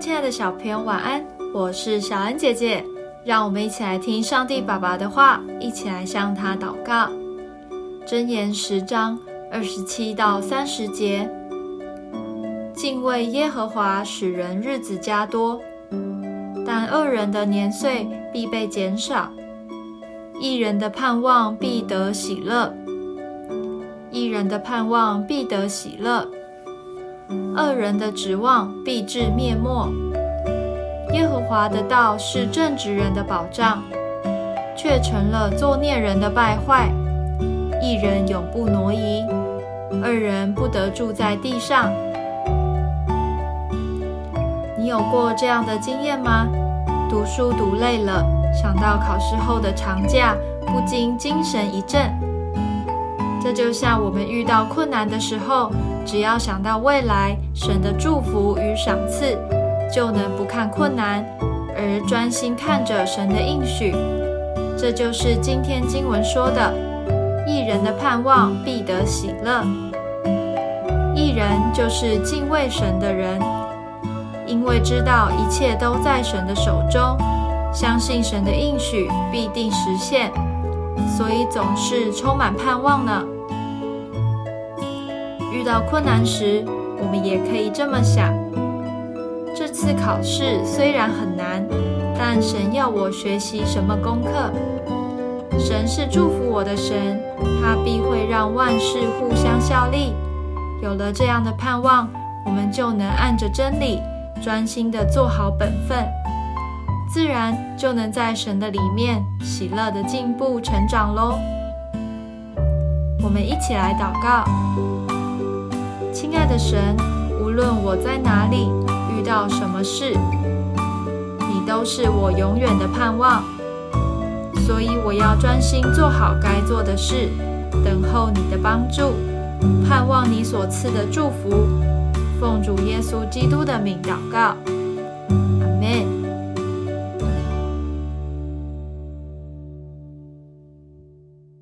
亲爱的小朋友，晚安！我是小恩姐姐，让我们一起来听上帝爸爸的话，一起来向他祷告。箴言十章二十七到三十节：敬畏耶和华，使人日子加多；但恶人的年岁必被减少。一人的盼望必得喜乐，一人的盼望必得喜乐。恶人的指望必至灭没。耶和华的道是正直人的保障，却成了作孽人的败坏。一人永不挪移，二人不得住在地上。你有过这样的经验吗？读书读累了，想到考试后的长假，不禁精神一振。这就像我们遇到困难的时候。只要想到未来神的祝福与赏赐，就能不看困难，而专心看着神的应许。这就是今天经文说的：一人的盼望必得喜乐。一人就是敬畏神的人，因为知道一切都在神的手中，相信神的应许必定实现，所以总是充满盼望呢。遇到困难时，我们也可以这么想：这次考试虽然很难，但神要我学习什么功课？神是祝福我的神，他必会让万事互相效力。有了这样的盼望，我们就能按着真理，专心的做好本分，自然就能在神的里面喜乐的进步成长喽。我们一起来祷告。亲爱的神，无论我在哪里遇到什么事，你都是我永远的盼望。所以我要专心做好该做的事，等候你的帮助，盼望你所赐的祝福。奉主耶稣基督的名祷告。